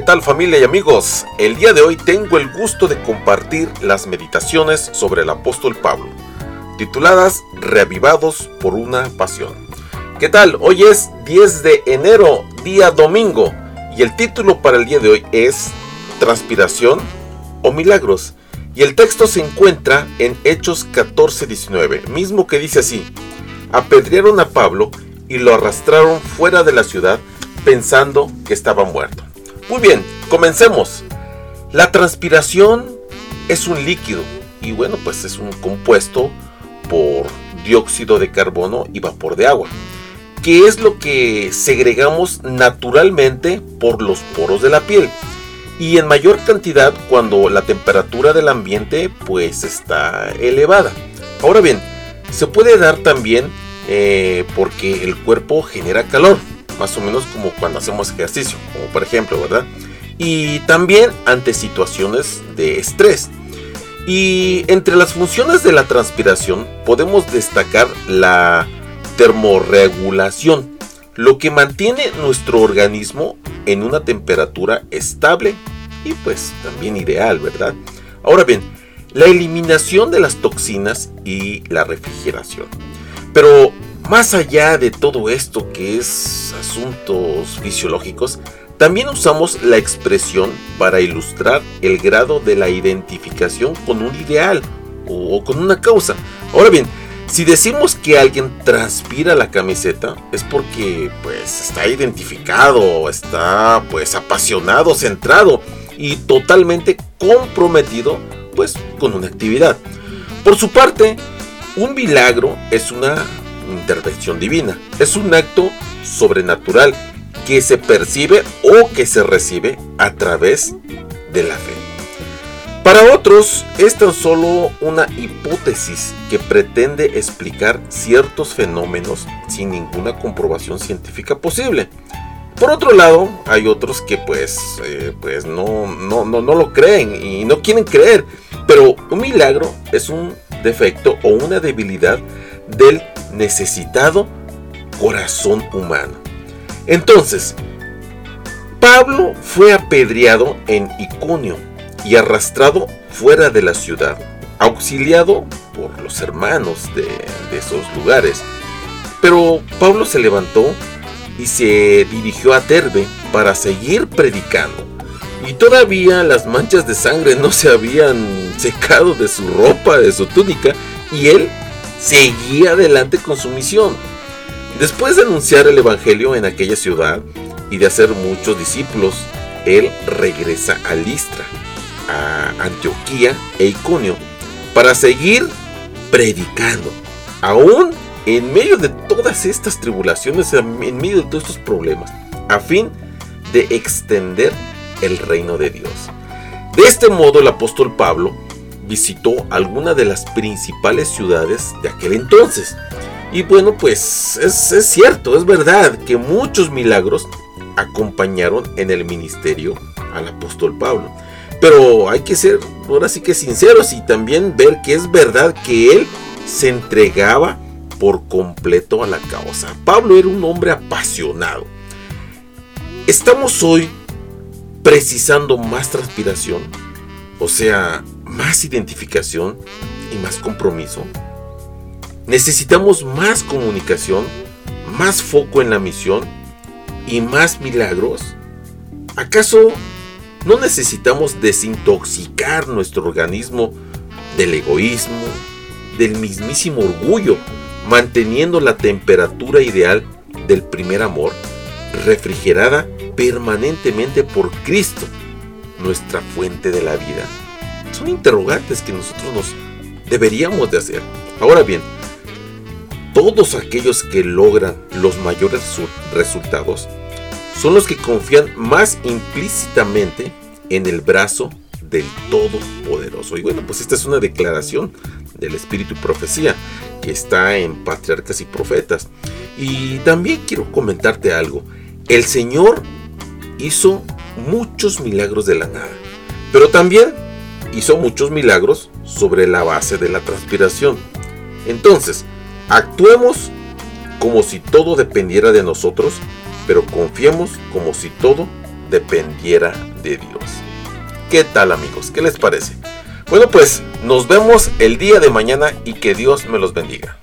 tal familia y amigos? El día de hoy tengo el gusto de compartir las meditaciones sobre el apóstol Pablo, tituladas Reavivados por una pasión. ¿Qué tal? Hoy es 10 de enero, día domingo, y el título para el día de hoy es Transpiración o Milagros. Y el texto se encuentra en Hechos 14:19, mismo que dice así, apedrearon a Pablo y lo arrastraron fuera de la ciudad pensando que estaba muerto. Muy bien, comencemos. La transpiración es un líquido y bueno, pues es un compuesto por dióxido de carbono y vapor de agua, que es lo que segregamos naturalmente por los poros de la piel y en mayor cantidad cuando la temperatura del ambiente pues está elevada. Ahora bien, se puede dar también eh, porque el cuerpo genera calor más o menos como cuando hacemos ejercicio, como por ejemplo, ¿verdad? Y también ante situaciones de estrés. Y entre las funciones de la transpiración podemos destacar la termorregulación, lo que mantiene nuestro organismo en una temperatura estable y pues también ideal, ¿verdad? Ahora bien, la eliminación de las toxinas y la refrigeración. Pero más allá de todo esto que es asuntos fisiológicos, también usamos la expresión para ilustrar el grado de la identificación con un ideal o con una causa. Ahora bien, si decimos que alguien transpira la camiseta es porque pues está identificado, está pues apasionado, centrado y totalmente comprometido pues con una actividad. Por su parte, un milagro es una intervención divina. Es un acto sobrenatural que se percibe o que se recibe a través de la fe. Para otros es tan solo una hipótesis que pretende explicar ciertos fenómenos sin ninguna comprobación científica posible. Por otro lado, hay otros que pues, eh, pues no, no, no, no lo creen y no quieren creer. Pero un milagro es un defecto o una debilidad del necesitado corazón humano. Entonces, Pablo fue apedreado en Iconio y arrastrado fuera de la ciudad, auxiliado por los hermanos de, de esos lugares. Pero Pablo se levantó y se dirigió a Terbe para seguir predicando. Y todavía las manchas de sangre no se habían secado de su ropa, de su túnica, y él seguía adelante con su misión. Después de anunciar el Evangelio en aquella ciudad y de hacer muchos discípulos, él regresa a Listra, a Antioquía e Iconio, para seguir predicando, aún en medio de todas estas tribulaciones, en medio de todos estos problemas, a fin de extender el reino de Dios. De este modo el apóstol Pablo visitó alguna de las principales ciudades de aquel entonces. Y bueno, pues es, cierto, es verdad que muchos milagros acompañaron en el ministerio al apóstol Pablo. Pero hay que ser ahora sí que sinceros y también ver que es verdad que él se entregaba por completo a la causa. Pablo era un hombre apasionado. Estamos hoy precisando más transpiración, o sea, más identificación y más compromiso. Necesitamos más comunicación, más foco en la misión y más milagros. ¿Acaso no necesitamos desintoxicar nuestro organismo del egoísmo, del mismísimo orgullo, manteniendo la temperatura ideal del primer amor, refrigerada permanentemente por Cristo, nuestra fuente de la vida? son interrogantes que nosotros nos deberíamos de hacer. Ahora bien, todos aquellos que logran los mayores resultados son los que confían más implícitamente en el brazo del Todopoderoso. Y bueno, pues esta es una declaración del Espíritu y Profecía que está en Patriarcas y Profetas. Y también quiero comentarte algo. El Señor hizo muchos milagros de la nada, pero también hizo muchos milagros sobre la base de la transpiración. Entonces, actuemos como si todo dependiera de nosotros, pero confiemos como si todo dependiera de Dios. ¿Qué tal amigos? ¿Qué les parece? Bueno pues nos vemos el día de mañana y que Dios me los bendiga.